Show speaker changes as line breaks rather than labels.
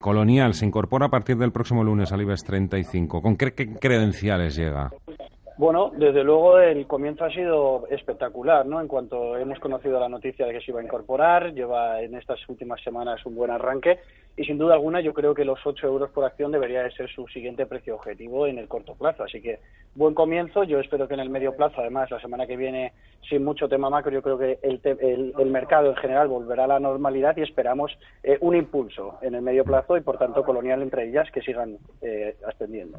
Colonial se incorpora a partir del próximo lunes al IBEX 35. ¿Con qué, qué credenciales llega?
Bueno, desde luego el comienzo ha sido espectacular, ¿no? En cuanto hemos conocido la noticia de que se iba a incorporar, lleva en estas últimas semanas un buen arranque y sin duda alguna yo creo que los 8 euros por acción debería de ser su siguiente precio objetivo en el corto plazo. Así que buen comienzo, yo espero que en el medio plazo, además la semana que viene sin mucho tema macro, yo creo que el, el, mercado en general volverá a la normalidad y esperamos eh, un impulso en el medio plazo y por tanto colonial entre ellas que sigan eh, ascendiendo.